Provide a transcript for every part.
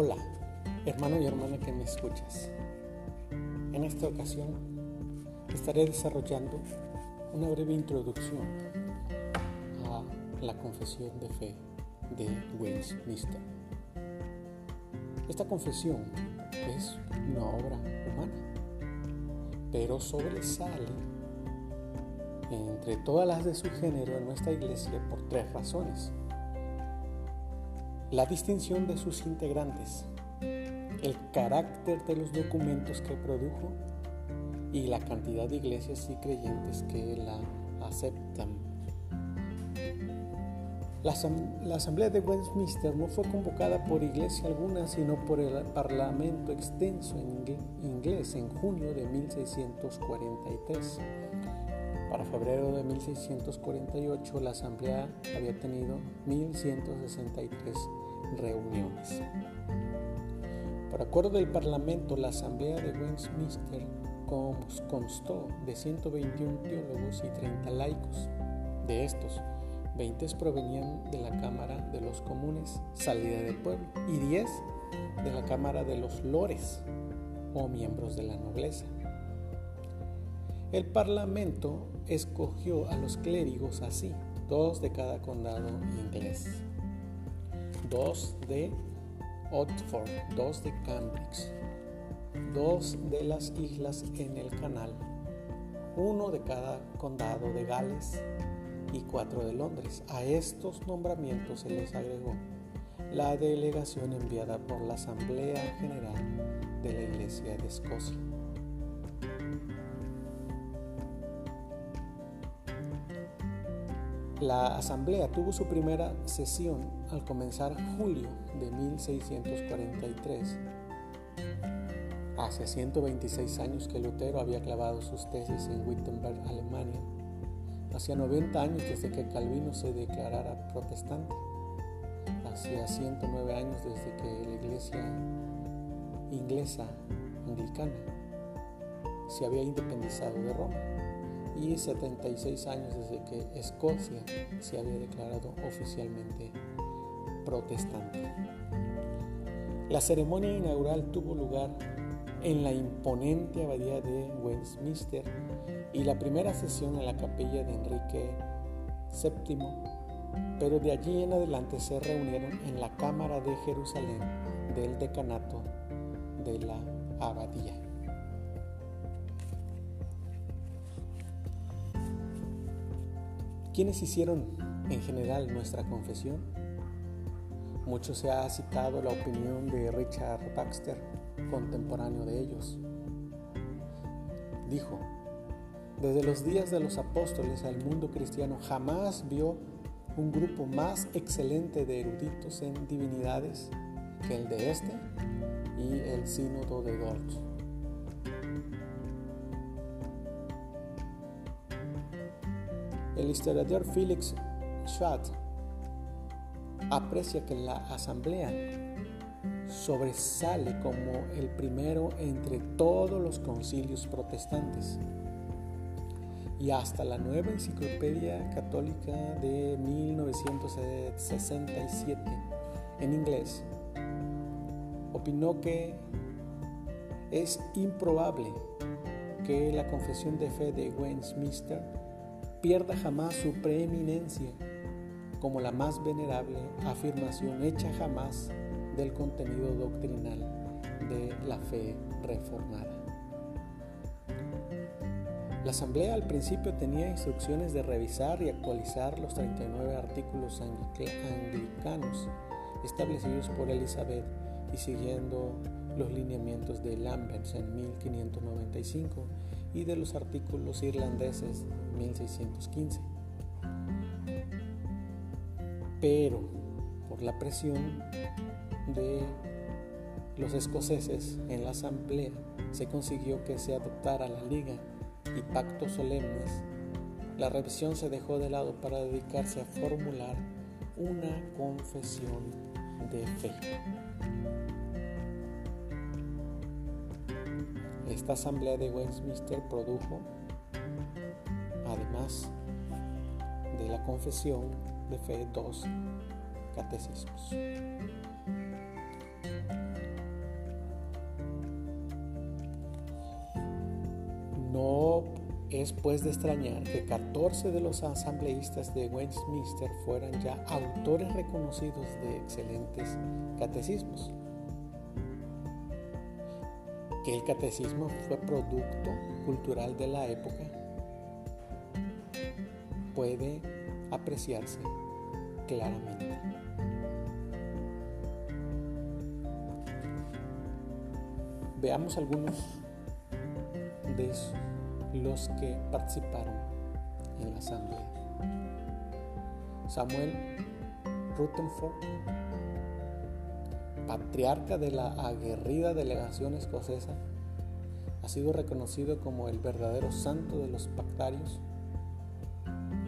Hola, hermano y hermana que me escuchas. En esta ocasión estaré desarrollando una breve introducción a la confesión de fe de Westminster. Esta confesión es una obra humana, pero sobresale entre todas las de su género en nuestra iglesia por tres razones la distinción de sus integrantes, el carácter de los documentos que produjo y la cantidad de iglesias y creyentes que la aceptan. La, Asamblea de Westminster no fue convocada por iglesia alguna, sino por el Parlamento extenso en inglés en junio de 1643. Para febrero de 1648 la Asamblea había tenido 1163 reuniones. Por acuerdo del Parlamento, la Asamblea de Westminster constó de 121 teólogos y 30 laicos. De estos, 20 provenían de la Cámara de los Comunes, salida del pueblo, y 10 de la Cámara de los Lores, o miembros de la nobleza. El Parlamento escogió a los clérigos así, dos de cada condado inglés, dos de Oxford, dos de Cambridge, dos de las islas en el canal, uno de cada condado de Gales y cuatro de Londres. A estos nombramientos se les agregó la delegación enviada por la Asamblea General de la Iglesia de Escocia. La asamblea tuvo su primera sesión al comenzar julio de 1643. Hace 126 años que Lutero había clavado sus tesis en Wittenberg, Alemania. Hacía 90 años desde que Calvino se declarara protestante. Hacía 109 años desde que la iglesia inglesa anglicana se había independizado de Roma y 76 años desde que Escocia se había declarado oficialmente protestante. La ceremonia inaugural tuvo lugar en la imponente abadía de Westminster y la primera sesión en la capilla de Enrique VII, pero de allí en adelante se reunieron en la Cámara de Jerusalén del decanato de la abadía. ¿Quiénes hicieron en general nuestra confesión? Mucho se ha citado la opinión de Richard Baxter, contemporáneo de ellos. Dijo, desde los días de los apóstoles al mundo cristiano jamás vio un grupo más excelente de eruditos en divinidades que el de este y el sínodo de Dort. El historiador Felix Schwab aprecia que la asamblea sobresale como el primero entre todos los concilios protestantes. Y hasta la nueva enciclopedia católica de 1967 en inglés opinó que es improbable que la confesión de fe de Westminster pierda jamás su preeminencia como la más venerable afirmación hecha jamás del contenido doctrinal de la fe reformada. La Asamblea al principio tenía instrucciones de revisar y actualizar los 39 artículos anglicanos establecidos por Elizabeth y siguiendo los lineamientos de Lambert en 1595 y de los artículos irlandeses 1615. Pero por la presión de los escoceses en la asamblea se consiguió que se adoptara la liga y pactos solemnes. La revisión se dejó de lado para dedicarse a formular una confesión de fe. Esta asamblea de Westminster produjo, además de la confesión de fe, dos catecismos. No es pues de extrañar que 14 de los asambleístas de Westminster fueran ya autores reconocidos de excelentes catecismos. El catecismo fue producto cultural de la época puede apreciarse claramente. Veamos algunos de los que participaron en la asamblea. Samuel Rutherford, patriarca de la aguerrida delegación escocesa, ha sido reconocido como el verdadero santo de los pactarios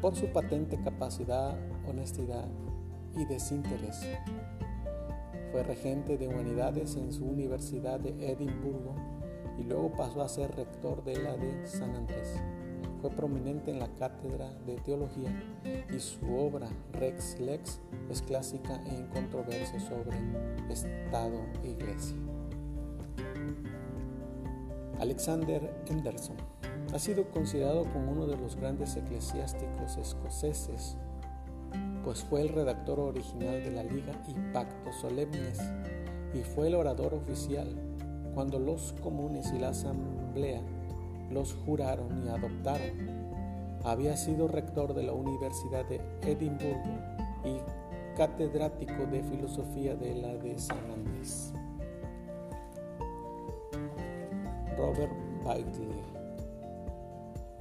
por su patente capacidad, honestidad y desinterés. Fue regente de humanidades en su Universidad de Edimburgo y luego pasó a ser rector de la de San Andrés. Fue prominente en la cátedra de teología y su obra Rex Lex es clásica en controversia sobre Estado e Iglesia. Alexander Anderson ha sido considerado como uno de los grandes eclesiásticos escoceses, pues fue el redactor original de la Liga y Pactos Solemnes y fue el orador oficial cuando los comunes y la asamblea los juraron y adoptaron. Había sido rector de la Universidad de Edimburgo y catedrático de filosofía de la de San Andrés. Robert Bailey,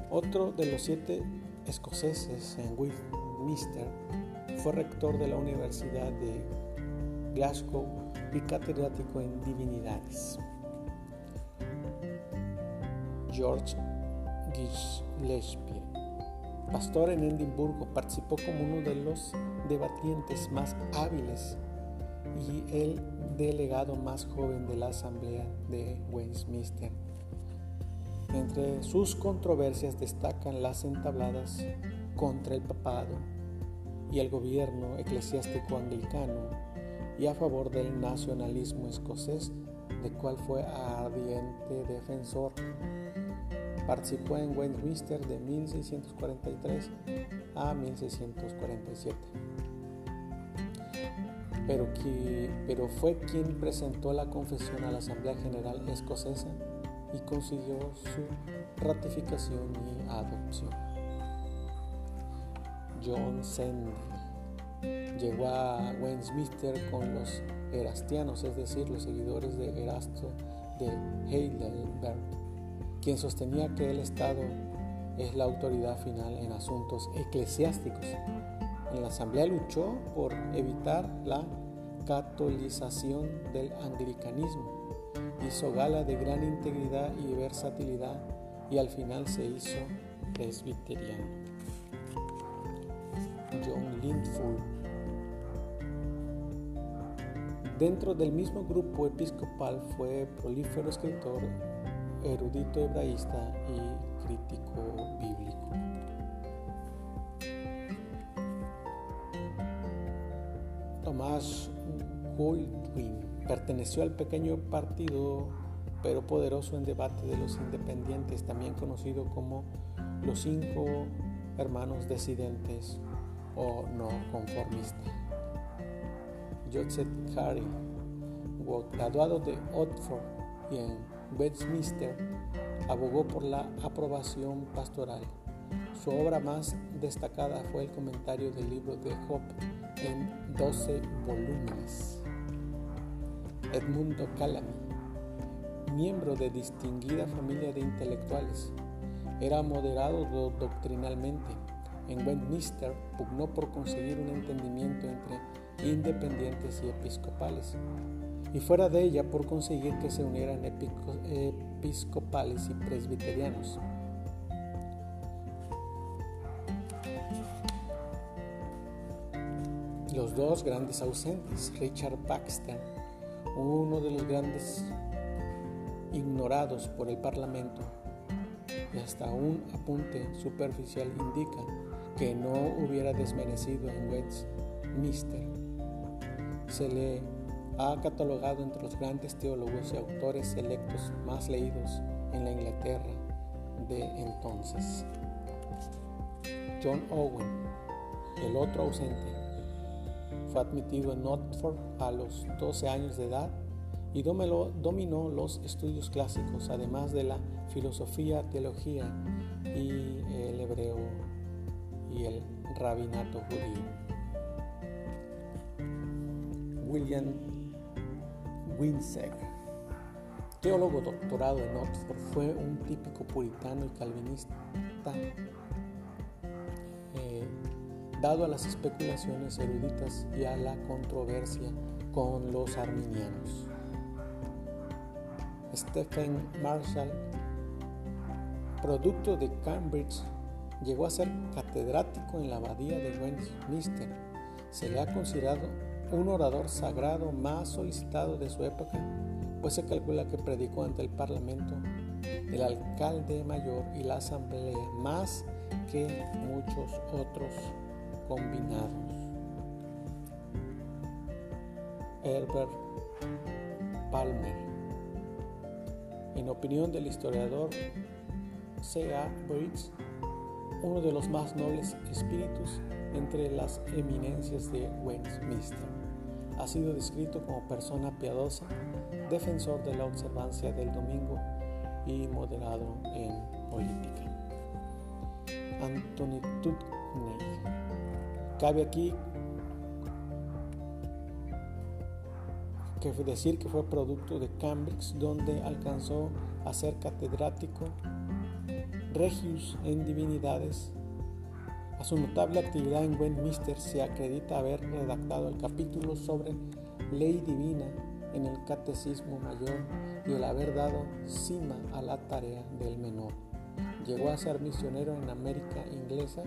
otro de los siete escoceses en Westminster, fue rector de la Universidad de Glasgow y catedrático en divinidades. George Gillespie, pastor en Edimburgo, participó como uno de los debatientes más hábiles y el delegado más joven de la Asamblea de Westminster. Entre sus controversias destacan las entabladas contra el papado y el gobierno eclesiástico anglicano y a favor del nacionalismo escocés, de cual fue ardiente defensor Participó en Westminster de 1643 a 1647. Pero, pero fue quien presentó la confesión a la Asamblea General Escocesa y consiguió su ratificación y adopción. John Sandel llegó a Westminster con los erastianos, es decir, los seguidores de Erasto de Heidelberg quien sostenía que el Estado es la autoridad final en asuntos eclesiásticos. En la Asamblea luchó por evitar la catolización del anglicanismo. Hizo gala de gran integridad y versatilidad y al final se hizo presbiteriano. John Lindford. Dentro del mismo grupo episcopal fue prolífero escritor erudito hebraísta y crítico bíblico. Tomás Goldwyn perteneció al pequeño partido pero poderoso en debate de los independientes, también conocido como los cinco hermanos decidentes o no conformistas. Joseph Harry, graduado de Oxford y en Westminster abogó por la aprobación pastoral. Su obra más destacada fue el comentario del libro de Job en 12 volúmenes. Edmundo Calamy, miembro de distinguida familia de intelectuales, era moderado doctrinalmente. En Westminster pugnó por conseguir un entendimiento entre independientes y episcopales y fuera de ella por conseguir que se unieran episcopales y presbiterianos. Los dos grandes ausentes, Richard Baxter, uno de los grandes ignorados por el Parlamento, y hasta un apunte superficial indica que no hubiera desmerecido en Westminster. Se le ha catalogado entre los grandes teólogos y autores electos más leídos en la Inglaterra de entonces. John Owen, el otro ausente, fue admitido en Oxford a los 12 años de edad y dominó los estudios clásicos, además de la filosofía, teología y el hebreo y el rabinato judío. William Winsegg, teólogo doctorado en Oxford, fue un típico puritano y calvinista, eh, dado a las especulaciones eruditas y a la controversia con los arminianos. Stephen Marshall, producto de Cambridge, llegó a ser catedrático en la abadía de Westminster. Se le ha considerado un orador sagrado más solicitado de su época, pues se calcula que predicó ante el Parlamento, el alcalde mayor y la asamblea más que muchos otros combinados. Herbert Palmer en opinión del historiador C.A. Bridge, uno de los más nobles espíritus entre las eminencias de Westminster. Ha sido descrito como persona piadosa, defensor de la observancia del domingo y moderado en política. Anthony Tutney. Cabe aquí que decir que fue producto de Cambridge, donde alcanzó a ser catedrático regius en divinidades. A su notable actividad en Westminster se acredita haber redactado el capítulo sobre ley divina en el Catecismo Mayor y el haber dado cima a la tarea del menor. Llegó a ser misionero en América inglesa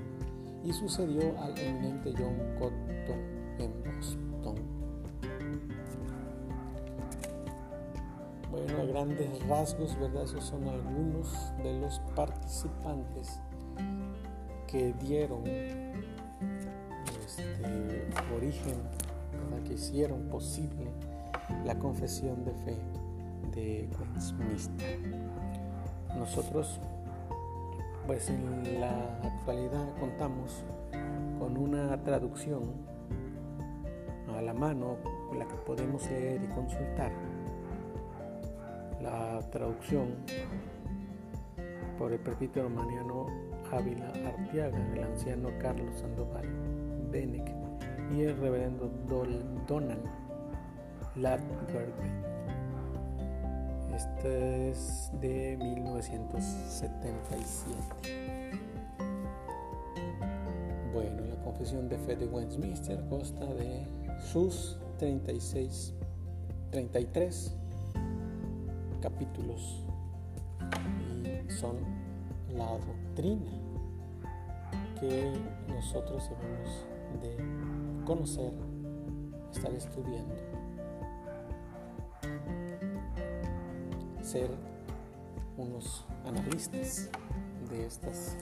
y sucedió al eminente John Cotton en Boston. Bueno, grandes rasgos, ¿verdad? Esos son algunos de los participantes que dieron este, origen, que hicieron posible la confesión de fe de Westminster. Nosotros, pues en la actualidad contamos con una traducción a la mano, la que podemos leer y consultar la traducción por el presbítero maniano Ávila Artiaga, el anciano Carlos Sandoval Benec y el reverendo Donald Ladberg. Este es de 1977. Bueno, la confesión de fe de Westminster consta de sus 36, 33 capítulos y son la doctrina que nosotros debemos de conocer, estar estudiando, ser unos analistas de estos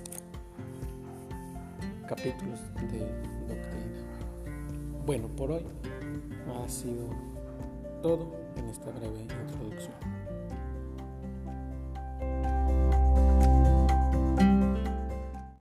capítulos de doctrina. Bueno, por hoy ha sido todo en esta breve introducción.